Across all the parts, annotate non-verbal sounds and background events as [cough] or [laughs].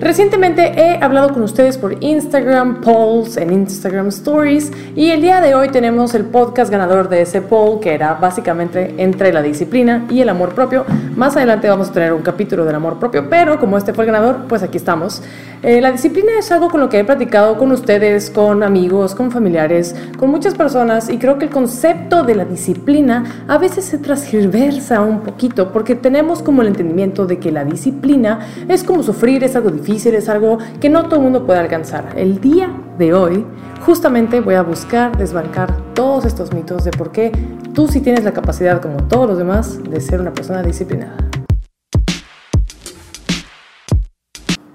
Recientemente he hablado con ustedes por Instagram polls, en Instagram Stories, y el día de hoy tenemos el podcast ganador de ese poll, que era básicamente entre la disciplina y el amor propio. Más adelante vamos a tener un capítulo del amor propio, pero como este fue el ganador, pues aquí estamos. Eh, la disciplina es algo con lo que he platicado con ustedes, con amigos, con familiares, con muchas personas, y creo que el concepto de la disciplina a veces se transgiversa un poquito, porque tenemos como el entendimiento de que la disciplina es como sufrir, es algo difícil, es algo que no todo el mundo puede alcanzar. El día de hoy, justamente voy a buscar desbancar todos estos mitos de por qué tú sí tienes la capacidad, como todos los demás, de ser una persona disciplinada.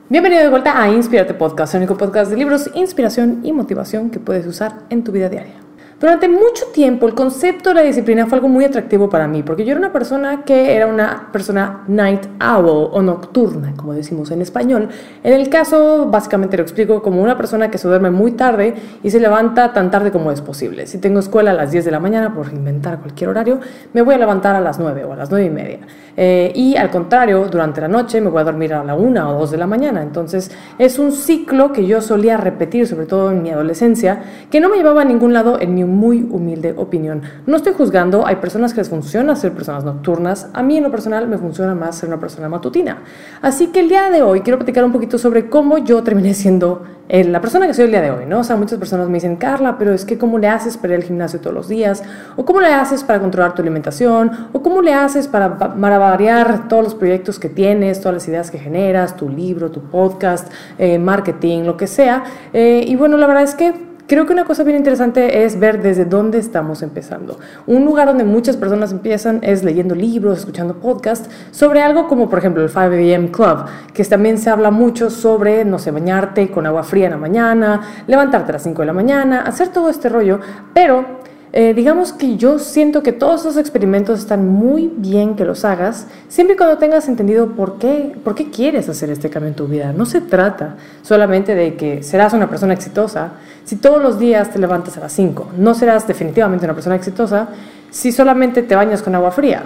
Bienvenido de vuelta a Inspirarte Podcast, el único podcast de libros, inspiración y motivación que puedes usar en tu vida diaria. Durante mucho tiempo el concepto de la disciplina fue algo muy atractivo para mí, porque yo era una persona que era una persona night owl o nocturna, como decimos en español. En el caso, básicamente lo explico como una persona que se duerme muy tarde y se levanta tan tarde como es posible. Si tengo escuela a las 10 de la mañana, por inventar cualquier horario, me voy a levantar a las 9 o a las 9 y media. Eh, y al contrario, durante la noche me voy a dormir a la 1 o 2 de la mañana. Entonces es un ciclo que yo solía repetir, sobre todo en mi adolescencia, que no me llevaba a ningún lado en mi muy humilde opinión. No estoy juzgando, hay personas que les funciona ser personas nocturnas, a mí en lo personal me funciona más ser una persona matutina. Así que el día de hoy quiero platicar un poquito sobre cómo yo terminé siendo eh, la persona que soy el día de hoy, ¿no? O sea, muchas personas me dicen, Carla, pero es que cómo le haces para ir al gimnasio todos los días, o cómo le haces para controlar tu alimentación, o cómo le haces para, para todos los proyectos que tienes, todas las ideas que generas, tu libro, tu podcast, eh, marketing, lo que sea. Eh, y bueno, la verdad es que Creo que una cosa bien interesante es ver desde dónde estamos empezando. Un lugar donde muchas personas empiezan es leyendo libros, escuchando podcasts sobre algo como por ejemplo el 5 a.m. Club, que también se habla mucho sobre, no sé, bañarte con agua fría en la mañana, levantarte a las 5 de la mañana, hacer todo este rollo, pero eh, digamos que yo siento que todos esos experimentos están muy bien que los hagas, siempre y cuando tengas entendido por qué, por qué quieres hacer este cambio en tu vida. No se trata solamente de que serás una persona exitosa si todos los días te levantas a las 5. No serás definitivamente una persona exitosa si solamente te bañas con agua fría.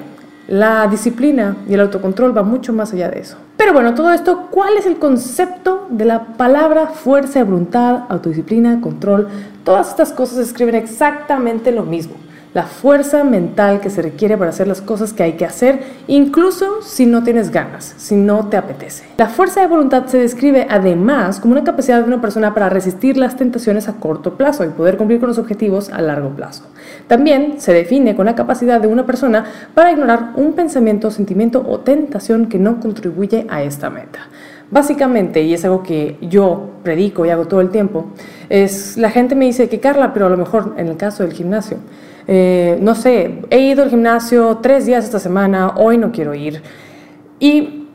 La disciplina y el autocontrol va mucho más allá de eso. Pero bueno, todo esto, ¿cuál es el concepto de la palabra fuerza de voluntad, autodisciplina, control? Todas estas cosas escriben exactamente lo mismo la fuerza mental que se requiere para hacer las cosas que hay que hacer, incluso si no tienes ganas, si no te apetece. La fuerza de voluntad se describe además como una capacidad de una persona para resistir las tentaciones a corto plazo y poder cumplir con los objetivos a largo plazo. También se define con la capacidad de una persona para ignorar un pensamiento, sentimiento o tentación que no contribuye a esta meta. Básicamente, y es algo que yo predico y hago todo el tiempo, es la gente me dice que Carla, pero a lo mejor en el caso del gimnasio, eh, no sé, he ido al gimnasio tres días esta semana, hoy no quiero ir. Y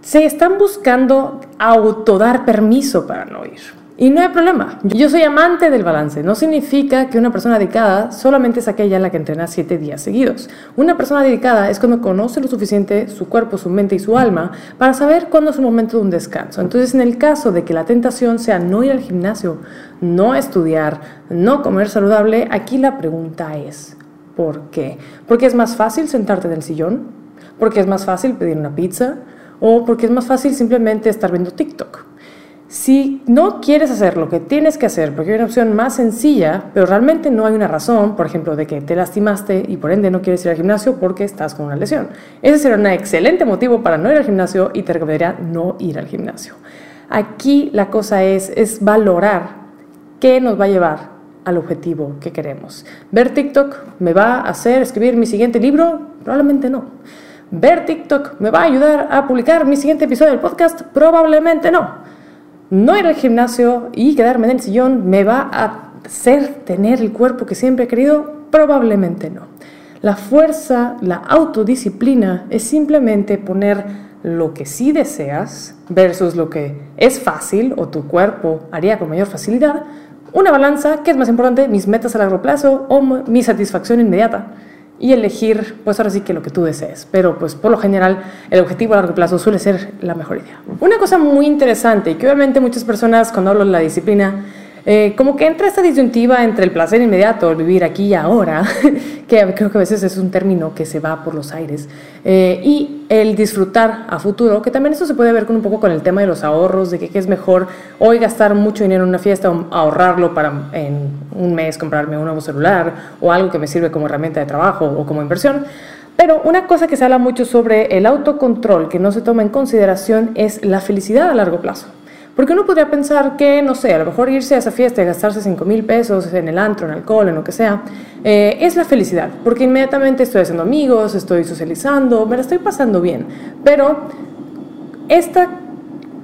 se están buscando autodar permiso para no ir. Y no hay problema. Yo soy amante del balance. No significa que una persona dedicada solamente es aquella en la que entrena siete días seguidos. Una persona dedicada es cuando conoce lo suficiente su cuerpo, su mente y su alma para saber cuándo es un momento de un descanso. Entonces, en el caso de que la tentación sea no ir al gimnasio, no estudiar, no comer saludable, aquí la pregunta es, ¿por qué? Porque es más fácil sentarte en el sillón, porque es más fácil pedir una pizza o porque es más fácil simplemente estar viendo TikTok. Si no quieres hacer lo que tienes que hacer, porque hay una opción más sencilla, pero realmente no hay una razón, por ejemplo, de que te lastimaste y por ende no quieres ir al gimnasio porque estás con una lesión. Ese sería un excelente motivo para no ir al gimnasio y te recomendaría no ir al gimnasio. Aquí la cosa es, es valorar qué nos va a llevar al objetivo que queremos. Ver TikTok me va a hacer escribir mi siguiente libro, probablemente no. Ver TikTok me va a ayudar a publicar mi siguiente episodio del podcast, probablemente no no ir al gimnasio y quedarme en el sillón me va a hacer tener el cuerpo que siempre he querido? Probablemente no. La fuerza, la autodisciplina es simplemente poner lo que sí deseas versus lo que es fácil o tu cuerpo haría con mayor facilidad, una balanza, ¿qué es más importante? ¿Mis metas a largo plazo o mi satisfacción inmediata? Y elegir, pues ahora sí que lo que tú desees. Pero pues por lo general el objetivo a largo plazo suele ser la mejor idea. Una cosa muy interesante y que obviamente muchas personas cuando hablo de la disciplina Eh, como que entra esta disyuntiva entre el placer inmediato, el vivir aquí y ahora, [laughs] que creo que a veces es un término que se va por los aires, eh, y el disfrutar a futuro, que también eso se puede ver con un poco con el tema de los ahorros, de que, es mejor hoy gastar mucho dinero en una fiesta o ahorrarlo para en un mes comprarme un nuevo celular o algo que me sirve como herramienta de trabajo o como inversión. Pero una cosa que se habla mucho sobre el autocontrol que no se toma en consideración es la felicidad a largo plazo. Porque uno podría pensar que, no sé, a lo mejor irse a esa fiesta y gastarse 5 mil pesos en el antro, en alcohol, en lo que sea, eh, es la felicidad. Porque inmediatamente estoy haciendo amigos, estoy socializando, me la estoy pasando bien. Pero esta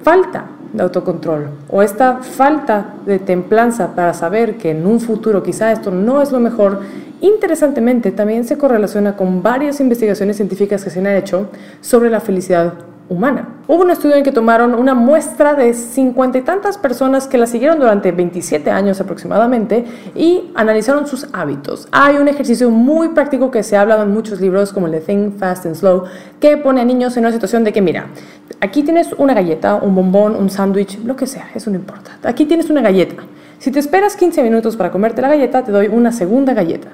falta de autocontrol o esta falta de templanza para saber que en un futuro quizá esto no es lo mejor, interesantemente también se correlaciona con varias investigaciones científicas que se han hecho sobre la felicidad humana. Hubo un estudio en que tomaron una muestra de cincuenta y tantas personas que la siguieron durante 27 años aproximadamente y analizaron sus hábitos. Hay un ejercicio muy práctico que se ha hablado en muchos libros como el de Think Fast and Slow que pone a niños en una situación de que mira, aquí tienes una galleta, un bombón, un sándwich, lo que sea, eso no importa. Aquí tienes una galleta. Si te esperas 15 minutos para comerte la galleta, te doy una segunda galleta.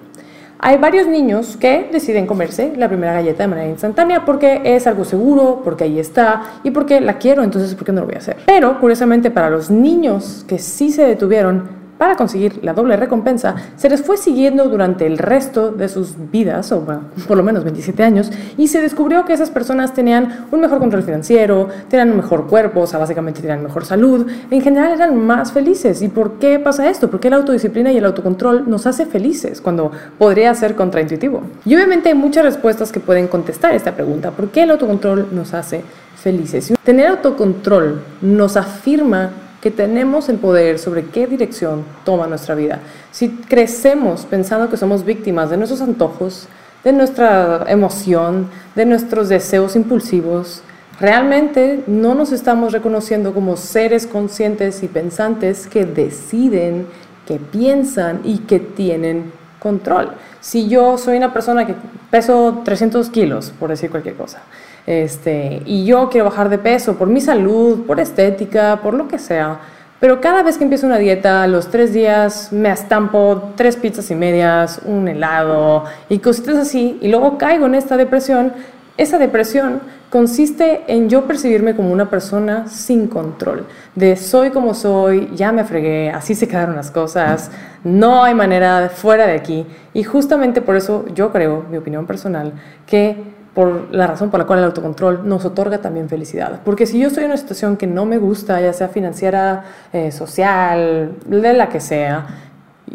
Hay varios niños que deciden comerse la primera galleta de manera instantánea porque es algo seguro, porque ahí está y porque la quiero, entonces ¿por qué no lo voy a hacer? Pero curiosamente para los niños que sí se detuvieron para conseguir la doble recompensa, se les fue siguiendo durante el resto de sus vidas, o por lo menos 27 años, y se descubrió que esas personas tenían un mejor control financiero, tenían un mejor cuerpo, o sea, básicamente tenían mejor salud, en general eran más felices. ¿Y por qué pasa esto? Porque la autodisciplina y el autocontrol nos hace felices cuando podría ser contraintuitivo. Y obviamente hay muchas respuestas que pueden contestar esta pregunta, ¿por qué el autocontrol nos hace felices? Tener autocontrol nos afirma que tenemos el poder sobre qué dirección toma nuestra vida. Si crecemos pensando que somos víctimas de nuestros antojos, de nuestra emoción, de nuestros deseos impulsivos, realmente no nos estamos reconociendo como seres conscientes y pensantes que deciden, que piensan y que tienen control. Si yo soy una persona que peso 300 kilos, por decir cualquier cosa, este, y yo quiero bajar de peso por mi salud, por estética, por lo que sea. Pero cada vez que empiezo una dieta, los tres días me estampo tres pizzas y medias, un helado y cositas así, y luego caigo en esta depresión. Esa depresión consiste en yo percibirme como una persona sin control, de soy como soy, ya me fregué, así se quedaron las cosas, no hay manera fuera de aquí. Y justamente por eso yo creo, mi opinión personal, que por la razón por la cual el autocontrol nos otorga también felicidad. Porque si yo estoy en una situación que no me gusta, ya sea financiera, eh, social, de la que sea,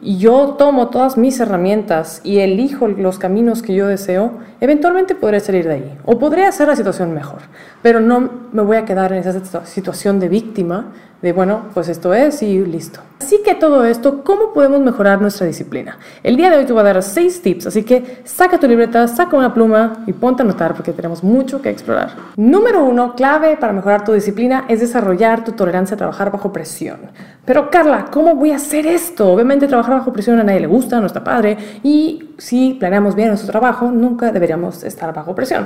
y yo tomo todas mis herramientas y elijo los caminos que yo deseo, eventualmente podré salir de ahí o podré hacer la situación mejor, pero no me voy a quedar en esa situación de víctima de, bueno, pues esto es y listo. Así que todo esto, ¿cómo podemos mejorar nuestra disciplina? El día de hoy te voy a dar seis tips, así que saca tu libreta, saca una pluma y ponte a anotar porque tenemos mucho que explorar. Número uno, clave para mejorar tu disciplina es desarrollar tu tolerancia a trabajar bajo presión. Pero Carla, ¿cómo voy a hacer esto? Obviamente trabajar bajo presión a nadie le gusta, no está padre y si planeamos bien nuestro trabajo, nunca deberíamos estar bajo presión.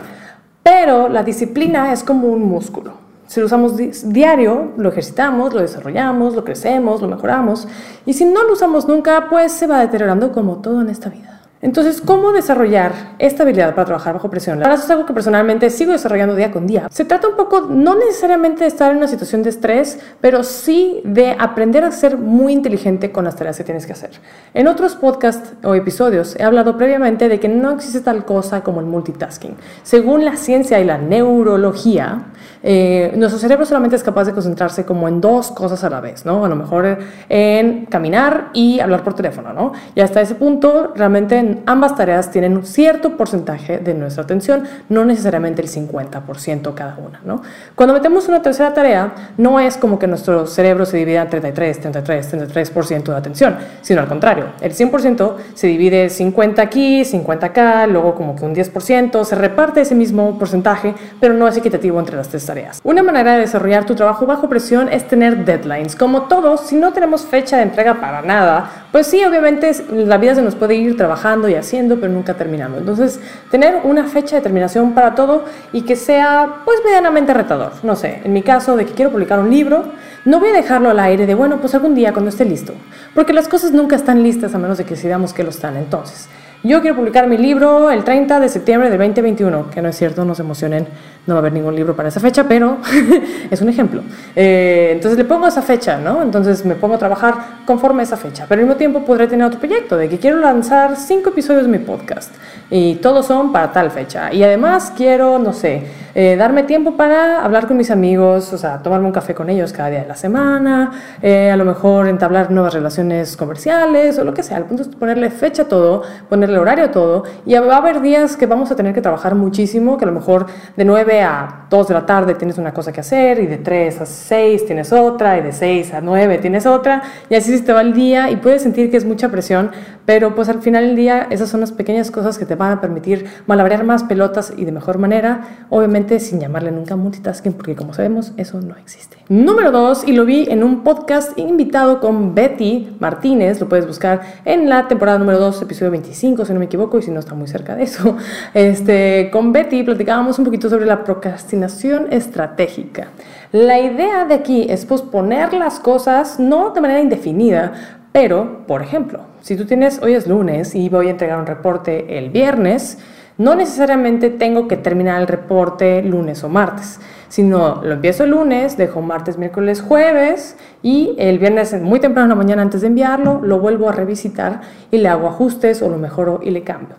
Pero la disciplina es como un músculo. Si lo usamos diario, lo ejercitamos, lo desarrollamos, lo crecemos, lo mejoramos. Y si no lo usamos nunca, pues se va deteriorando como todo en esta vida. Entonces, ¿cómo desarrollar esta habilidad para trabajar bajo presión? La verdad es algo que personalmente sigo desarrollando día con día. Se trata un poco, no necesariamente de estar en una situación de estrés, pero sí de aprender a ser muy inteligente con las tareas que tienes que hacer. En otros podcasts o episodios he hablado previamente de que no existe tal cosa como el multitasking. Según la ciencia y la neurología, eh, nuestro cerebro solamente es capaz de concentrarse como en dos cosas a la vez, ¿no? A lo mejor en caminar y hablar por teléfono, ¿no? Y hasta ese punto, realmente ambas tareas tienen un cierto porcentaje de nuestra atención, no necesariamente el 50% cada una. Cuando metemos una tercera tarea, no es como que nuestro cerebro se divida en 33, 33, 33% de atención, sino al contrario, el 100% se divide 50 aquí, 50 acá, luego como que un 10%, se reparte ese mismo porcentaje, pero no es equitativo entre las tres una manera de desarrollar tu trabajo bajo presión es tener deadlines. Como todos, si no tenemos fecha de entrega para nada, pues sí, obviamente la vida se nos puede ir trabajando y haciendo, pero nunca terminando. Entonces, tener una fecha de terminación para todo y que sea, pues, medianamente retador. No sé, en mi caso, de que quiero publicar un libro, no voy a dejarlo al aire de, bueno, pues algún día cuando esté listo. Porque las cosas nunca están listas a menos de que decidamos que lo están. Entonces, yo quiero publicar mi libro el 30 de septiembre del 2021, que no es cierto, no se emocionen, no va a haber ningún libro para esa fecha, pero [laughs] es un ejemplo. Eh, entonces le pongo esa fecha, ¿no? Entonces me pongo a trabajar conforme a esa fecha, pero al mismo tiempo podré tener otro proyecto de que quiero lanzar cinco episodios de mi podcast y todos son para tal fecha. Y además quiero, no sé, eh, darme tiempo para hablar con mis amigos, o sea, tomarme un café con ellos cada día de la semana, eh, a lo mejor entablar nuevas relaciones comerciales o lo que sea. El punto es ponerle fecha a todo, ponerle horario a todo y va a haber días que vamos a tener que trabajar muchísimo, que a lo mejor de 9 a 2 de la tarde tienes una cosa que hacer y de 3 a 6 tienes otra y de 6 a 9 tienes otra y así se te va el día y puedes sentir que es mucha presión, pero pues al final del día esas son las pequeñas cosas que te van a permitir malabrear más pelotas y de mejor manera. Obviamente sin llamarle nunca multitasking, porque como sabemos, eso no existe. Número dos, y lo vi en un podcast invitado con Betty Martínez, lo puedes buscar en la temporada número 2, episodio 25, si no me equivoco, y si no está muy cerca de eso. [laughs] Este, con Betty platicábamos un poquito sobre la procrastinación estratégica. La idea de aquí es posponer las cosas no de manera indefinida, pero, por ejemplo, si tú tienes, hoy es lunes y voy a entregar un reporte el viernes, no necesariamente tengo que terminar el reporte lunes o martes, sino lo empiezo el lunes, dejo martes, miércoles, jueves y el viernes muy temprano en la mañana antes de enviarlo lo vuelvo a revisitar y le hago ajustes o lo mejoro y le cambio.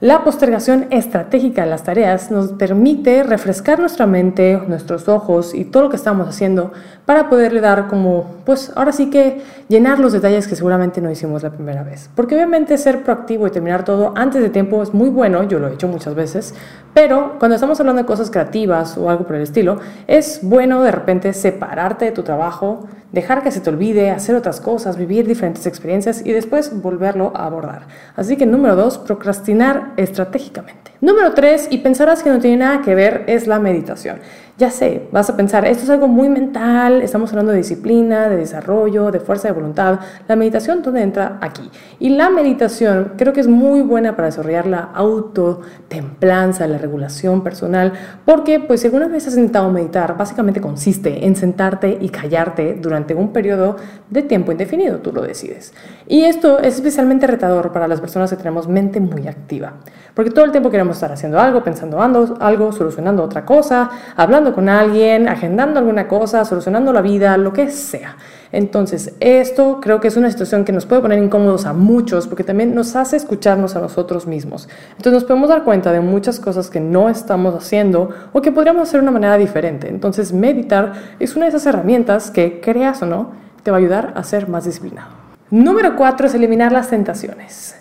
La postergación estratégica de las tareas nos permite refrescar nuestra mente, nuestros ojos y todo lo que estamos haciendo para poderle dar como, pues ahora sí que llenar los detalles que seguramente no hicimos la primera vez. Porque obviamente ser proactivo y terminar todo antes de tiempo es muy bueno, yo lo he hecho muchas veces, pero cuando estamos hablando de cosas creativas o algo por el estilo, es bueno de repente separarte de tu trabajo, dejar que se te olvide, hacer otras cosas, vivir diferentes experiencias y después volverlo a abordar. Así que número dos, procrastinar estratégicamente. Número tres, y pensarás que no tiene nada que ver, es la meditación. Ya sé, vas a pensar, esto es algo muy mental, estamos hablando de disciplina, de desarrollo, de fuerza de voluntad. La meditación, ¿dónde entra? Aquí. Y la meditación creo que es muy buena para desarrollar la autotemplanza, la regulación personal, porque pues si alguna vez has intentado meditar, básicamente consiste en sentarte y callarte durante un periodo de tiempo indefinido, tú lo decides. Y esto es especialmente retador para las personas que tenemos mente muy activa, porque todo el tiempo queremos estar haciendo algo, pensando algo, solucionando otra cosa, hablando con alguien, agendando alguna cosa, solucionando la vida, lo que sea. Entonces, esto creo que es una situación que nos puede poner incómodos a muchos porque también nos hace escucharnos a nosotros mismos. Entonces, nos podemos dar cuenta de muchas cosas que no estamos haciendo o que podríamos hacer de una manera diferente. Entonces, meditar es una de esas herramientas que, creas o no, te va a ayudar a ser más disciplinado. Número cuatro es eliminar las tentaciones.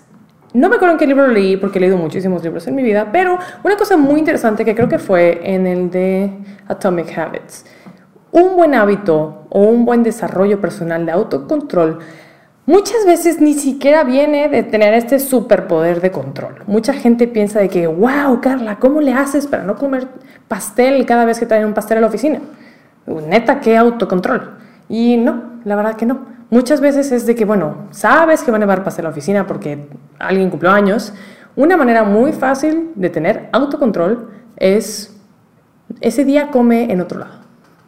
No me acuerdo en qué libro leí porque he leído muchísimos libros en mi vida, pero una cosa muy interesante que creo que fue en el de Atomic Habits. Un buen hábito o un buen desarrollo personal de autocontrol muchas veces ni siquiera viene de tener este superpoder de control. Mucha gente piensa de que, wow, Carla, ¿cómo le haces para no comer pastel cada vez que traen un pastel a la oficina? Neta, qué autocontrol. Y no, la verdad que no. Muchas veces es de que, bueno, sabes que van a llevar pastel a la oficina porque alguien cumplió años. Una manera muy fácil de tener autocontrol es ese día come en otro lado.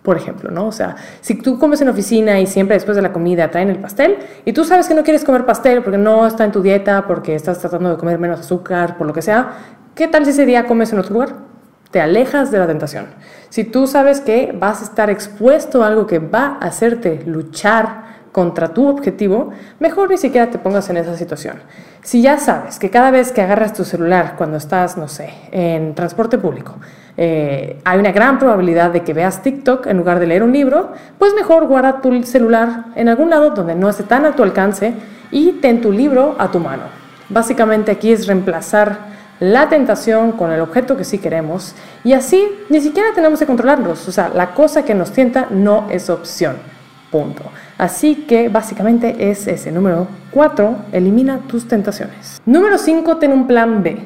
Por ejemplo, ¿no? O sea, si tú comes en oficina y siempre después de la comida traen el pastel y tú sabes que no quieres comer pastel porque no está en tu dieta, porque estás tratando de comer menos azúcar, por lo que sea, ¿qué tal si ese día comes en otro lugar? Te alejas de la tentación. Si tú sabes que vas a estar expuesto a algo que va a hacerte luchar contra tu objetivo, mejor ni siquiera te pongas en esa situación. Si ya sabes que cada vez que agarras tu celular cuando estás, no sé, en transporte público, eh, hay una gran probabilidad de que veas TikTok en lugar de leer un libro, pues mejor guarda tu celular en algún lado donde no esté tan a tu alcance y ten tu libro a tu mano. Básicamente aquí es reemplazar la tentación con el objeto que sí queremos y así ni siquiera tenemos que controlarlos. O sea, la cosa que nos tienta no es opción. Punto. Así que básicamente es ese. Número 4, elimina tus tentaciones. Número 5, ten un plan B.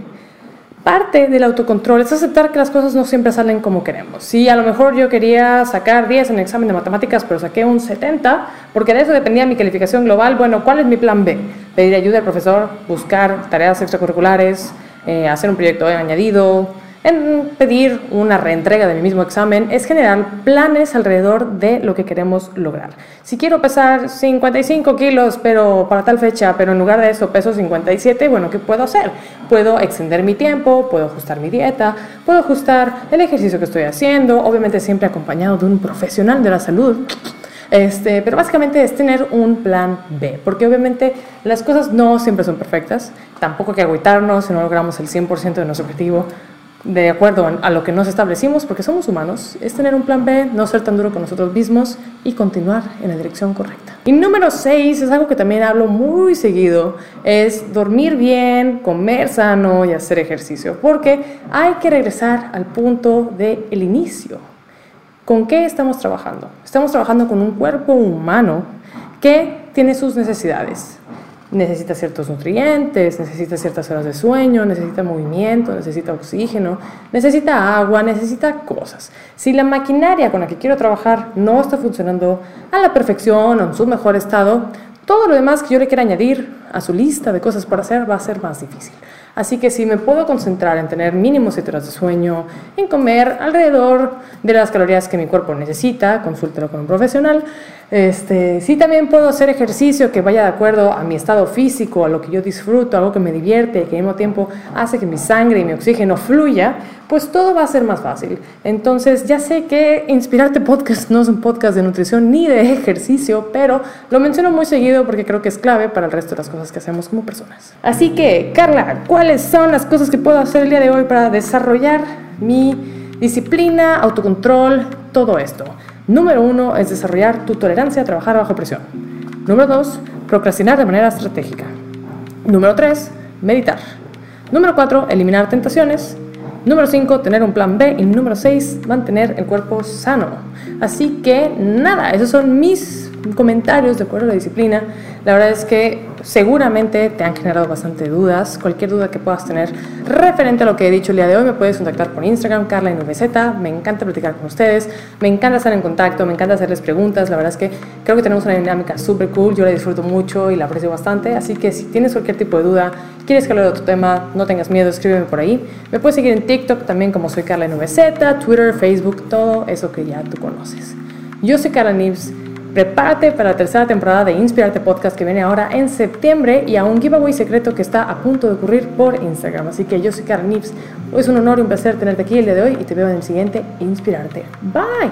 parte del autocontrol es aceptar que las cosas no siempre salen como queremos. Si a lo mejor yo quería sacar 10 en examen de matemáticas, pero saqué un 70, porque de eso dependía mi calificación global, bueno, ¿cuál es mi plan B? Pedir ayuda al profesor, buscar tareas extracurriculares, eh, hacer un proyecto añadido, en pedir una reentrega de mi mismo examen es generar planes alrededor de lo que queremos lograr. Si quiero pesar 55 kilos pero para tal fecha, pero en lugar de eso peso 57, bueno, ¿qué puedo hacer? Puedo extender mi tiempo, puedo ajustar mi dieta, puedo ajustar el ejercicio que estoy haciendo, obviamente siempre acompañado de un profesional de la salud. Este, pero básicamente es tener un plan B, porque obviamente las cosas no siempre son perfectas, tampoco hay que agüitarnos si no logramos el 100% de nuestro objetivo, de acuerdo a lo que nos establecimos, porque somos humanos, es tener un plan B, no ser tan duro con nosotros mismos y continuar en la dirección correcta. Y número 6 es algo que también hablo muy seguido, es dormir bien, comer sano y hacer ejercicio, porque hay que regresar al punto del el inicio. ¿Con qué estamos trabajando? Estamos trabajando con un cuerpo humano que tiene sus necesidades necesita ciertos nutrientes, necesita ciertas horas de sueño, necesita movimiento, necesita oxígeno, necesita agua, necesita cosas. Si la maquinaria con la que quiero trabajar no está funcionando a la perfección o en su mejor estado, todo lo demás que yo le quiera añadir a su lista de cosas por hacer va a ser más difícil. Así que si me puedo concentrar en tener mínimo 7 horas de sueño, en comer alrededor de las calorías que mi cuerpo necesita, consúltelo con un profesional, este, sí también puedo hacer ejercicio que vaya de acuerdo a mi estado físico, a lo que yo disfruto, algo que me divierte, que al mismo tiempo hace que mi sangre y mi oxígeno fluya, pues todo va a ser más fácil. Entonces ya sé que Inspirarte Podcast no es un podcast de nutrición ni de ejercicio, pero lo menciono muy seguido porque creo que es clave para el resto de las cosas que hacemos como personas. Así que, Carla, ¿cuáles son las cosas que puedo hacer el día de hoy para desarrollar mi disciplina, autocontrol, todo esto? Número uno es desarrollar tu tolerancia a trabajar bajo presión. Número dos, procrastinar de manera estratégica. Número tres, meditar. Número cuatro, eliminar tentaciones. Número cinco, tener un plan B. Y número seis, mantener el cuerpo sano. Así que nada, esos son mis comentarios de acuerdo a la disciplina. La verdad es que seguramente te han generado bastante dudas. Cualquier duda que puedas tener referente a lo que he dicho el día de hoy, me puedes contactar por Instagram, Carla Me encanta platicar con ustedes, me encanta estar en contacto, me encanta hacerles preguntas. La verdad es que creo que tenemos una dinámica súper cool. Yo la disfruto mucho y la aprecio bastante. Así que si tienes cualquier tipo de duda, quieres que hable de otro tema, no tengas miedo, escríbeme por ahí. Me puedes seguir en TikTok también como soy Carla Twitter, Facebook, todo eso que ya tú conoces. Yo soy Carla Nibs Prepárate para la tercera temporada de Inspirarte Podcast que viene ahora en septiembre y a un giveaway secreto que está a punto de ocurrir por Instagram. Así que yo soy Karen Nips. Es un honor y un placer tenerte aquí el día de hoy y te veo en el siguiente Inspirarte. Bye.